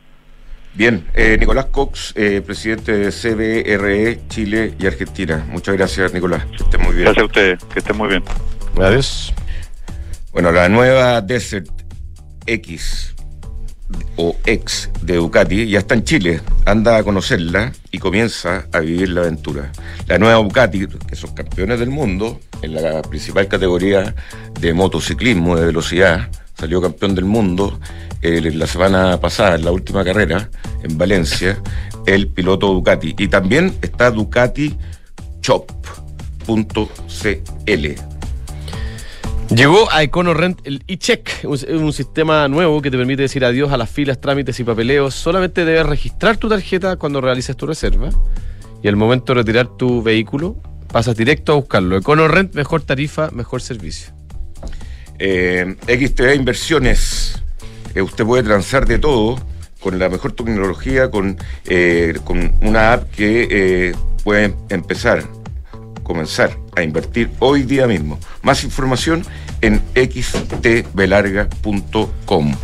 Bien, eh, Nicolás Cox, eh, presidente de CBRE Chile y Argentina. Muchas gracias, Nicolás. Que esté muy bien. Gracias a ustedes, que estén muy bien. Adiós. Bueno, la nueva Desert X o X de Ducati ya está en Chile. Anda a conocerla y comienza a vivir la aventura. La nueva Ducati, que son campeones del mundo en la principal categoría de motociclismo de velocidad, salió campeón del mundo eh, la semana pasada, en la última carrera, en Valencia, el piloto Ducati. Y también está Ducati Shop.cl. Llegó a EconoRent el e-check, un, sistema nuevo que te permite decir adiós a las filas, trámites y papeleos. Solamente debes registrar tu tarjeta cuando realices tu reserva y al momento de retirar tu vehículo pasas directo a buscarlo. EconoRent, mejor tarifa, mejor servicio. Eh, Inversiones, eh, usted puede transar de todo con la mejor tecnología, con, eh, una app que eh, puede empezar, comenzar a invertir hoy día mismo. Más información en xtbelarga.com.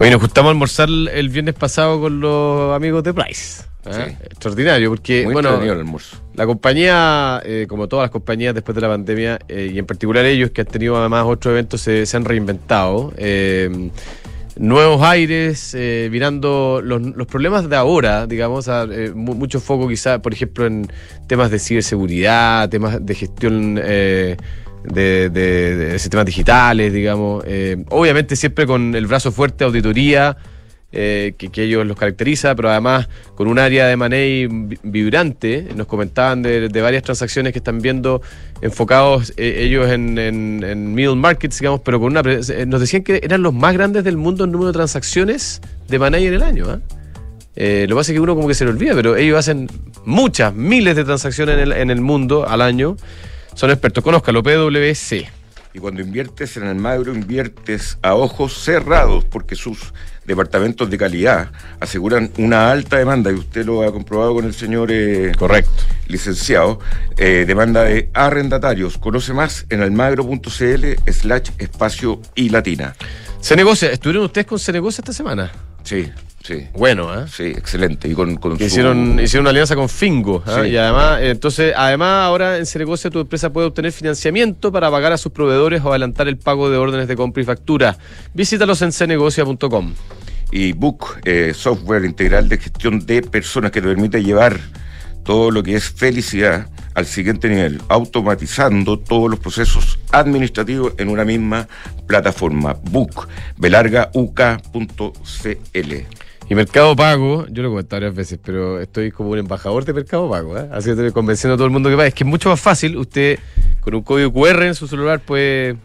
Hoy nos gustamos almorzar el viernes pasado con los amigos de Price. ¿eh? Extraordinario, porque bueno, la compañía, eh, como todas las compañías después de la pandemia, eh, y en particular ellos que han tenido además otros eventos, se, han reinventado. Nuevos aires, mirando los, problemas de ahora, digamos, a, mucho foco quizá, por ejemplo, en temas de ciberseguridad, temas de gestión de, de, sistemas digitales, digamos. obviamente siempre con el brazo fuerte, auditoría, eh, que, ellos los caracteriza, pero además con un área de money vibrante. Nos comentaban de, varias transacciones que están viendo enfocados eh, ellos en, en, middle markets, digamos, pero con una. Eh, nos decían que eran los más grandes del mundo en número de transacciones de money en el año. ¿ah? lo que pasa es que uno como que se le olvida, pero ellos hacen muchas, miles de transacciones en el, en el mundo al año. Son expertos. Conózcalo, PwC. Y cuando inviertes en el magro, inviertes a ojos cerrados, porque sus departamentos de calidad aseguran una alta demanda, y usted lo ha comprobado con el señor eh, Correcto. licenciado, eh, demanda de arrendatarios. Conoce más en almagro.cl slash espacio y latina. Se negocia, ¿estuvieron ustedes con Se negocia esta semana? Sí. Sí. Bueno, ¿eh? Sí, excelente. Y con, hicieron, hicieron una alianza con Fingo. ¿ah? Y además, entonces, además, ahora en Cenegocia tu empresa puede obtener financiamiento para pagar a sus proveedores o adelantar el pago de órdenes de compra y factura. Visítalos en cenegocia.com. Y Book, eh, software integral de gestión de personas que te permite llevar todo lo que es felicidad al siguiente nivel, automatizando todos los procesos administrativos en una misma plataforma. Book, belargauk.cl. Y Mercado Pago, yo lo he comentado varias veces, pero estoy como un embajador de Mercado Pago, ¿eh? así que convenciendo a todo el mundo que va. Es que es mucho más fácil, usted con un código QR en su celular puede,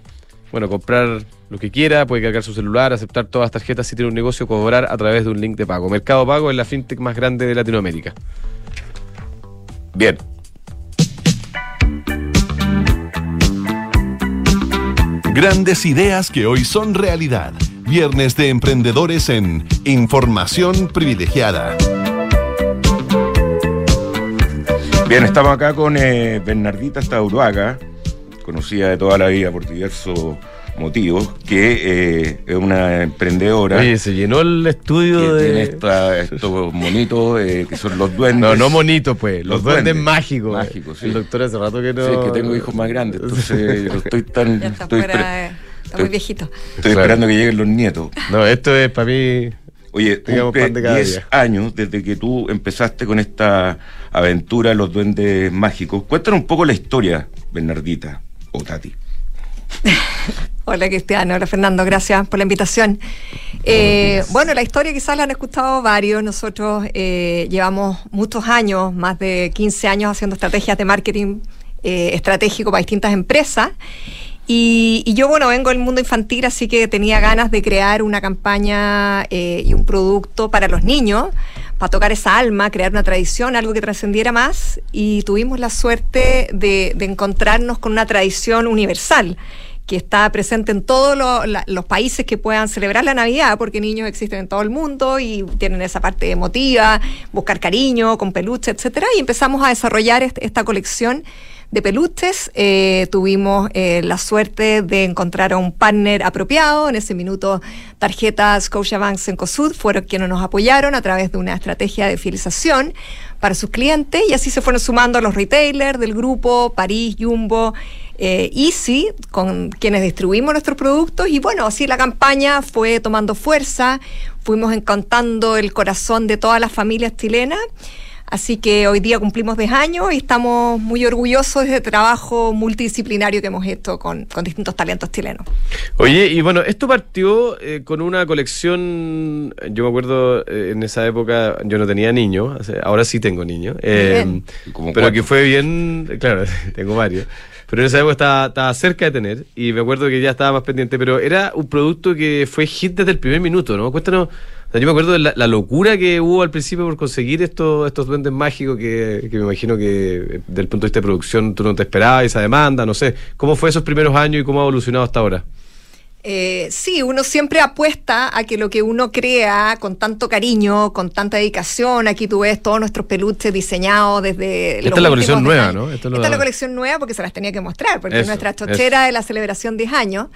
bueno, comprar lo que quiera, puede cargar su celular, aceptar todas las tarjetas si tiene un negocio, cobrar a través de un link de pago. Mercado Pago es la fintech más grande de Latinoamérica. Bien. Grandes ideas que hoy son realidad. Viernes de Emprendedores en Información Privilegiada. Bien, estamos acá con eh, Bernardita Stauruaga, conocida de toda la vida por diversos motivos, que eh, es una emprendedora. Oye, se llenó el estudio de. Tiene estos monitos eh, que son los duendes. No, no monitos, pues, los, duendes, mágicos. Mágicos, sí. El doctor hace rato que no. Sí, que tengo hijos más grandes, entonces estoy tan. Ya está estoy Está muy viejito. Estoy esperando que lleguen los nietos. No, esto es para mí. Oye, cumple 10 años desde que tú empezaste con esta aventura Los Duendes Mágicos. Cuéntanos un poco la historia, Bernardita o Tati. Hola Cristiano, hola Fernando, gracias por la invitación. Eh, bueno, la historia quizás la han escuchado varios. Nosotros eh, llevamos muchos años, más de 15 años haciendo estrategias de marketing eh, estratégico para distintas empresas. Y, yo, bueno, vengo del mundo infantil, así que tenía ganas de crear una campaña eh, y un producto para los niños, para tocar esa alma, crear una tradición, algo que trascendiera más. Y tuvimos la suerte de, encontrarnos con una tradición universal que está presente en todos los países que puedan celebrar la Navidad, porque niños existen en todo el mundo y tienen esa parte emotiva, buscar cariño, con peluche, etcétera, y empezamos a desarrollar esta colección de peluches. Eh, tuvimos eh, la suerte de encontrar a un partner apropiado. En ese minuto, tarjetas Scotiabank Cencosud fueron quienes nos apoyaron a través de una estrategia de fidelización para sus clientes y así se fueron sumando los retailers del grupo, París, Jumbo, eh, Easy, con quienes distribuimos nuestros productos y bueno, así la campaña fue tomando fuerza, fuimos encantando el corazón de todas las familias chilenas. Así que hoy día cumplimos 10 años y estamos muy orgullosos de este trabajo multidisciplinario que hemos hecho con, distintos talentos chilenos. Oye, y bueno, esto partió eh, con una colección, yo me acuerdo eh, en esa época, yo no tenía niños, ahora sí tengo niños, eh, pero que fue bien, claro, tengo varios. Pero en esa época estaba, cerca de tener y me acuerdo que ya estaba más pendiente, pero era un producto que fue hit desde el primer minuto, ¿no? Cuéntanos yo me acuerdo de la, locura que hubo al principio por conseguir estos, estos duendes mágicos que, me imagino que eh, desde el punto de vista de producción tú no te esperabas, esa demanda, no sé. ¿Cómo fue esos primeros años y cómo ha evolucionado hasta ahora? Eh, sí, uno siempre apuesta a que lo que uno crea con tanto cariño, con tanta dedicación, aquí tú ves todos nuestros peluches diseñados desde... Esta es la colección nueva, ¿no? Esta es la colección nueva porque se las tenía que mostrar, porque es nuestra chochera de la celebración 10 años.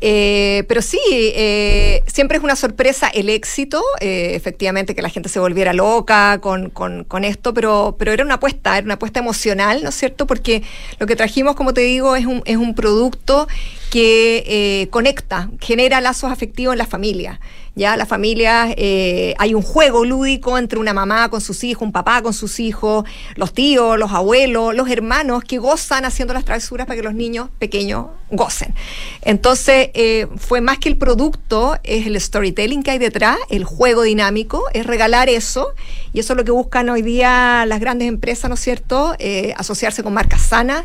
Eh, pero sí, eh, siempre es una sorpresa el éxito, eh, efectivamente que la gente se volviera loca con, con, esto, pero, pero era una apuesta, era una apuesta emocional, ¿no es cierto? Porque lo que trajimos, como te digo, es un, es un producto que conecta, genera lazos afectivos en la familia. Ya la familia, eh, hay un juego lúdico entre una mamá con sus hijos, un papá con sus hijos, los tíos, los abuelos, los hermanos que gozan haciendo las travesuras para que los niños pequeños gocen. Entonces, eh, fue más que el producto, es el storytelling que hay detrás, el juego dinámico, es regalar eso, y eso es lo que buscan hoy día las grandes empresas, ¿no es cierto? Eh, asociarse con marcas sanas,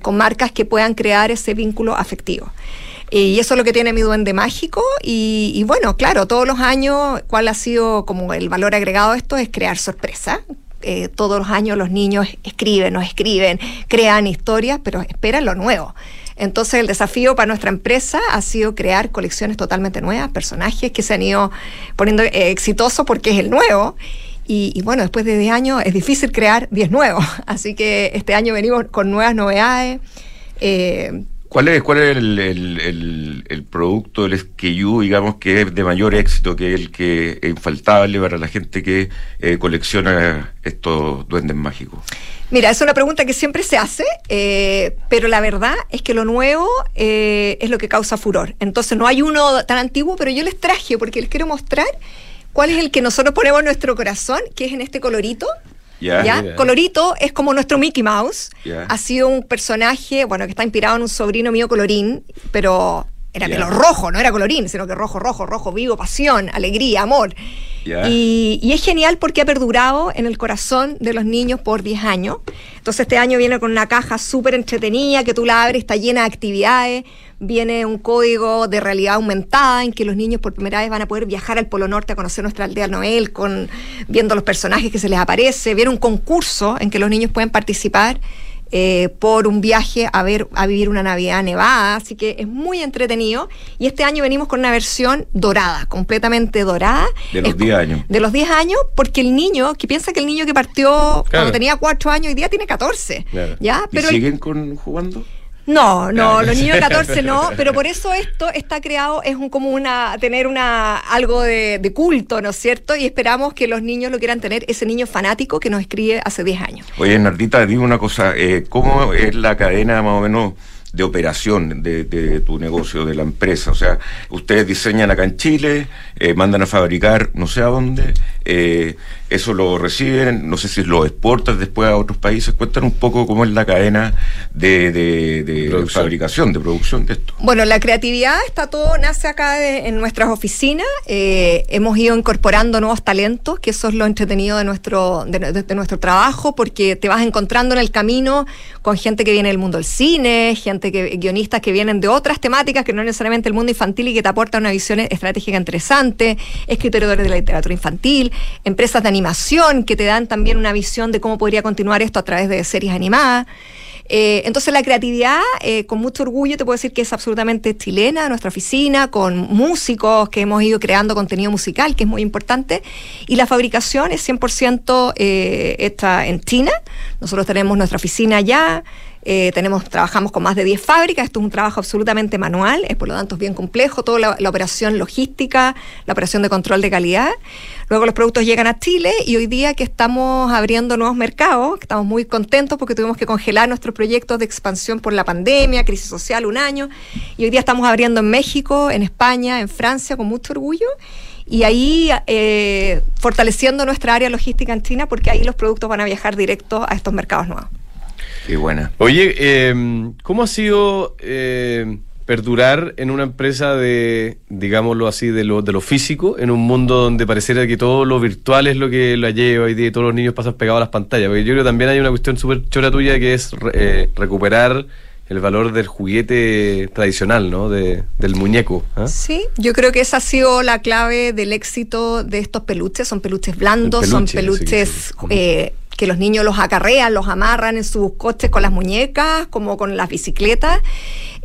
con marcas que puedan crear ese vínculo afectivo. Y eso es lo que tiene mi duende mágico. Y, bueno, claro, todos los años, ¿cuál ha sido como el valor agregado de esto? Es crear sorpresa. Eh, todos los años los niños escriben, nos escriben, crean historias, pero esperan lo nuevo. Entonces el desafío para nuestra empresa ha sido crear colecciones totalmente nuevas, personajes que se han ido poniendo eh, exitosos porque es el nuevo. Y, bueno, después de 10 años es difícil crear 10 nuevos. Así que este año venimos con nuevas novedades. Eh, ¿Cuál es, cuál es el, producto del SKU, digamos, que es de mayor éxito, que el que es infaltable para la gente que eh, colecciona estos duendes mágicos? Mira, es una pregunta que siempre se hace, eh, pero la verdad es que lo nuevo eh, es lo que causa furor. Entonces no hay uno tan antiguo, pero yo les traje porque les quiero mostrar cuál es el que nosotros ponemos en nuestro corazón, que es en este colorito. ¿Ya? Colorito es como nuestro Mickey Mouse. Ha sido un personaje, bueno, que está inspirado en un sobrino mío colorín, pero era pelo rojo, no era colorín, sino que rojo, rojo, rojo, vivo, pasión, alegría, amor. Y, y, es genial porque ha perdurado en el corazón de los niños por 10 años. Entonces este año viene con una caja súper entretenida que tú la abres, está llena de actividades viene un código de realidad aumentada en que los niños por primera vez van a poder viajar al Polo Norte a conocer nuestra aldea Noel, con, viendo los personajes que se les aparece, viene un concurso en que los niños pueden participar. Eh, por un viaje a ver a vivir una Navidad nevada, así que es muy entretenido. Y este año venimos con una versión dorada, completamente dorada. De los 10 años. De los 10 años, porque el niño, que piensa que el niño que partió cuando tenía 4 años, hoy día tiene 14. ¿ya? Pero ¿Y siguen con, jugando? No, no, los niños de 14 no, pero por eso esto está creado, es un, como una, tener una, algo de, culto, ¿no es cierto? Y esperamos que los niños lo quieran tener, ese niño fanático que nos escribe hace 10 años. Oye, Nardita, dime una cosa, eh, ¿cómo es la cadena más o menos de operación de, tu negocio, de la empresa. O sea, ustedes diseñan acá en Chile, eh, mandan a fabricar no sé a dónde, eh, eso lo reciben, no sé si lo exportan después a otros países. Cuéntanos un poco cómo es la cadena de, fabricación, de producción de esto. Bueno, la creatividad está todo, nace acá en nuestras oficinas. Eh, hemos ido incorporando nuevos talentos, que eso es lo entretenido de nuestro, de nuestro trabajo, porque te vas encontrando en el camino con gente que viene del mundo del cine, gente que, guionistas que vienen de otras temáticas que no necesariamente el mundo infantil y que te aportan una visión estratégica interesante, escritores de la literatura infantil, empresas de animación que te dan también una visión de cómo podría continuar esto a través de series animadas. Eh, entonces la creatividad, eh, con mucho orgullo te puedo decir que es absolutamente chilena, nuestra oficina, con músicos que hemos ido creando contenido musical, que es muy importante, y la fabricación es 100% eh, en China, Nosotros tenemos nuestra oficina allá, eh, tenemos, trabajamos con más de 10 fábricas, esto es un trabajo absolutamente manual, es por lo tanto es bien complejo, toda la, operación logística, la operación de control de calidad. Luego los productos llegan a Chile y hoy día que estamos abriendo nuevos mercados, estamos muy contentos porque tuvimos que congelar nuestros proyectos de expansión por la pandemia, crisis social, un año, y hoy día estamos abriendo en México, en España, en Francia, con mucho orgullo y ahí eh, fortaleciendo nuestra área logística en China porque ahí los productos van a viajar directo a estos mercados nuevos. Qué buena. Oye, em, ¿cómo ha sido eh, perdurar en una empresa de, digámoslo así, de lo, de lo físico, en un mundo donde pareciera que todo lo virtual es lo que lo lleva hoy día y todos los niños pasan pegados a las pantallas? Porque yo creo que también hay una cuestión súper chora tuya que es eh, recuperar el valor del juguete tradicional, ¿no? De, del muñeco. ¿ah? Sí, yo creo que esa ha sido la clave del éxito de estos peluches. Son peluches blandos, son peluches eh, que los niños los acarrean, los amarran en sus coches con las muñecas, como con las bicicletas.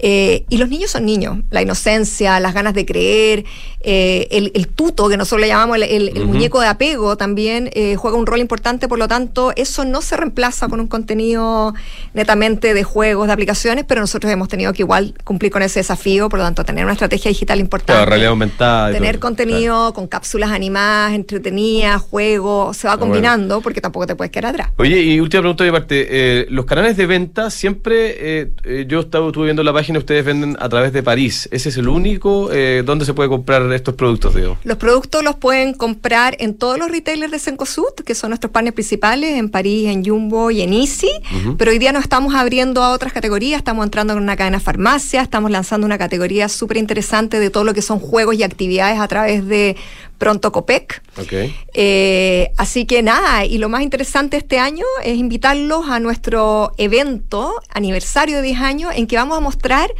Eh, y los niños son niños, la inocencia, las ganas de creer, eh, el, tuto, que nosotros le llamamos el, muñeco de apego, también eh, juega un rol importante, por lo tanto, eso no se reemplaza con un contenido netamente de juegos, de aplicaciones, pero nosotros hemos tenido que igual cumplir con ese desafío, por lo tanto, tener una estrategia digital importante. realidad aumentada. Tener contenido con cápsulas animadas, entretenidas, juegos, se va combinando, porque tampoco te puedes quedar atrás. Oye, y última pregunta de parte, los canales de venta siempre, yo estaba, estuve viendo la página ustedes venden a través de París. ¿Ese es el único? Eh, ¿Dónde se puede comprar estos productos, Diego? Los productos los pueden comprar en todos los retailers de Sencosud, que son nuestros partners principales, en París, en Jumbo y en Easy. Pero hoy día nos estamos abriendo a otras categorías. Estamos entrando en una cadena farmacia, estamos lanzando una categoría súper interesante de todo lo que son juegos y actividades a través de Pronto Copec. Okay. Eh, así que nada, y lo más interesante este año es invitarlos a nuestro evento, aniversario de 10 años, en que vamos a mostrar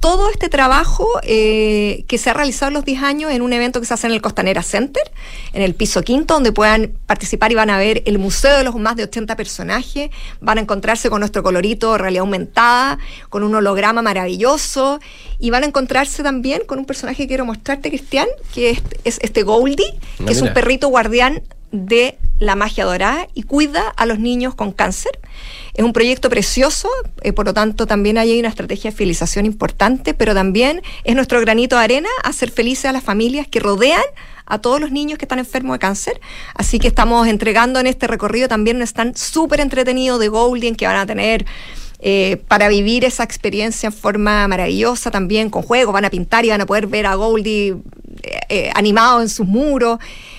todo este trabajo eh, que se ha realizado en los 10 años en un evento que se hace en el Costanera Center, en el piso quinto, donde puedan participar y van a ver el museo de los más de 80 personajes, van a encontrarse con nuestro colorito realidad aumentada, con un holograma maravilloso, y van a encontrarse también con un personaje que quiero mostrarte, Cristian, que es, este Goldie, que es un perrito guardián de la magia dorada y cuida a los niños con cáncer. Es un proyecto precioso, eh, por lo tanto también hay una estrategia de fidelización importante, pero también es nuestro granito de arena hacer felices a las familias que rodean a todos los niños que están enfermos de cáncer. Así que estamos entregando en este recorrido también un stand súper entretenido de Golden que van a tener eh, para vivir esa experiencia en forma maravillosa también, con juegos, van a pintar y van a poder ver a Goldie eh, animado en sus muros.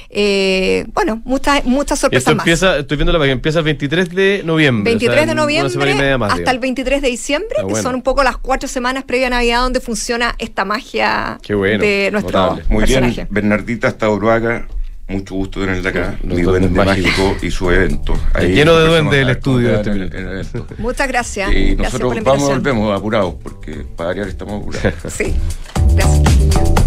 Eh, bueno, muchas, muchas sorpresas esto empieza, Estoy viendo la página, empieza el 23 de noviembre. 23 de noviembre hasta el 23 de diciembre, ah, que son un poco las cuatro semanas previa a Navidad donde funciona esta magia de nuestro Muy bien, Bernardita hasta Uruaga, mucho gusto tenerla acá, mi duende mágico y su evento. lleno de duendes el estudio. Este Muchas gracias. Y nosotros vamos, volvemos apurados, porque para variar estamos apurados. sí, gracias.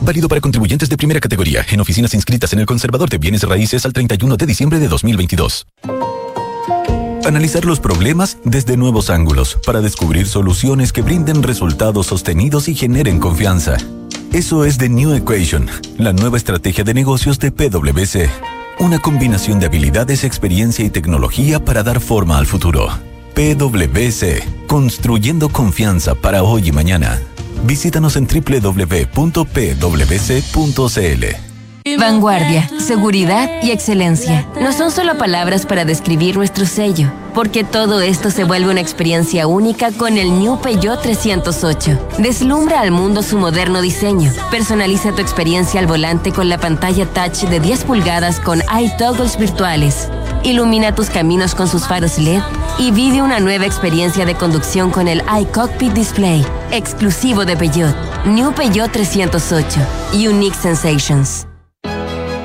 Válido para contribuyentes de primera categoría en oficinas inscritas en el Conservador de Bienes Raíces al 31 de diciembre de 2022. Analizar los problemas desde nuevos ángulos para descubrir soluciones que brinden resultados sostenidos y generen confianza. Eso es The New Equation, la nueva estrategia de negocios de PwC. Una combinación de habilidades, experiencia y tecnología para dar forma al futuro. PwC, construyendo confianza para hoy y mañana. Visítanos en www.pwc.cl. Vanguardia, seguridad y excelencia. No son solo palabras para describir nuestro sello, porque todo esto se vuelve una experiencia única con el New Peugeot 308. Deslumbra al mundo su moderno diseño. Personaliza tu experiencia al volante con la pantalla touch de 10 pulgadas con iToggles virtuales. Ilumina tus caminos con sus faros LED y vive una nueva experiencia de conducción con el iCockpit Display, exclusivo de Peugeot. New Peugeot 308. Unique Sensations.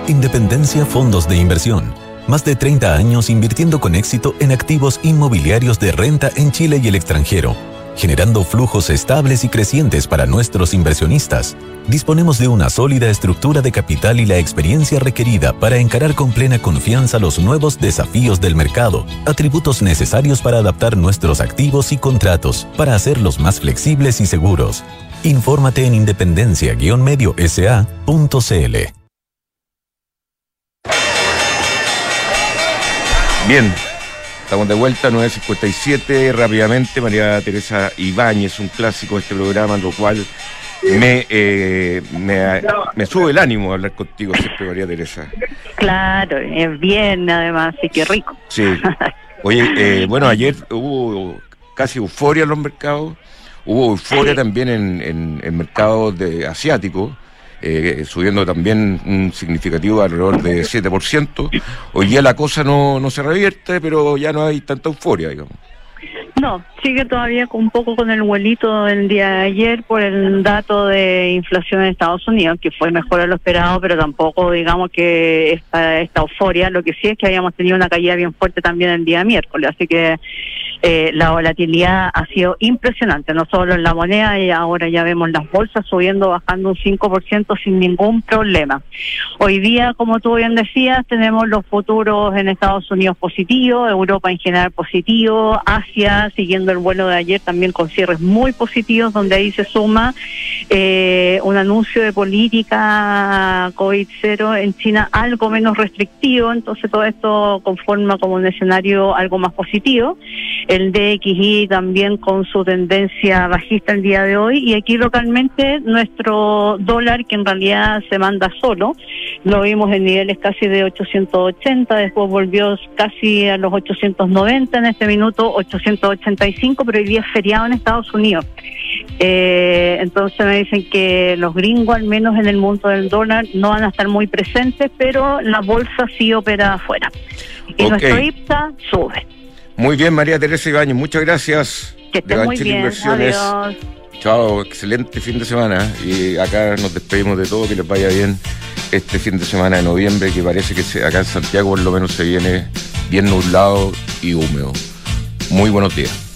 Independencia Fondos de Inversión. Más de 30 años invirtiendo con éxito en activos inmobiliarios de renta en Chile y el extranjero generando flujos estables y crecientes para nuestros inversionistas. Disponemos de una sólida estructura de capital y la experiencia requerida para encarar con plena confianza los nuevos desafíos del mercado, atributos necesarios para adaptar nuestros activos y contratos, para hacerlos más flexibles y seguros. Infórmate en independencia-medio-sa.cl. Bien, Estamos de vuelta, 9.57, rápidamente, María Teresa Ibáñez, un clásico de este programa, lo cual me, eh, me, sube el ánimo hablar contigo siempre, María Teresa. Claro, es bien además, y qué rico. Sí. Oye, eh, bueno, ayer hubo casi euforia en los mercados, hubo euforia también en, en, mercados de asiáticos. Eh, subiendo también un significativo alrededor de 7%. Hoy día la cosa no, no se revierte, pero ya no hay tanta euforia, digamos. No, sigue todavía un poco con el vuelito del día de ayer por el dato de inflación en Estados Unidos, que fue mejor de lo esperado, pero tampoco digamos que esta, esta euforia. Lo que sí es que habíamos tenido una caída bien fuerte también el día miércoles, así que eh, la volatilidad ha sido impresionante, no solo en la moneda, y ahora ya vemos las bolsas subiendo, bajando un 5% sin ningún problema. Hoy día, como tú bien decías, tenemos los futuros en Estados Unidos positivos, Europa en general positivo, Asia siguiendo el vuelo de ayer también con cierres muy positivos, donde ahí se suma eh, un anuncio de política COVID-0 en China algo menos restrictivo, entonces todo esto conforma como un escenario algo más positivo el DXI también con su tendencia bajista el día de hoy y aquí localmente nuestro dólar que en realidad se manda solo, lo vimos en niveles casi de 880, después volvió casi a los 890 en este minuto, 885, pero hoy día es feriado en Estados Unidos. Eh, entonces me dicen que los gringos, al menos en el mundo del dólar, no van a estar muy presentes, pero la bolsa sí opera afuera. Y nuestro IPSA sube. Muy bien, María Teresa Ibañez, muchas gracias. Que esté muy bien. Adiós. Chao, excelente fin de semana. Y acá nos despedimos de todo, que les vaya bien este fin de semana de noviembre, que parece que acá en Santiago por lo menos se viene bien nublado y húmedo. Muy buenos días.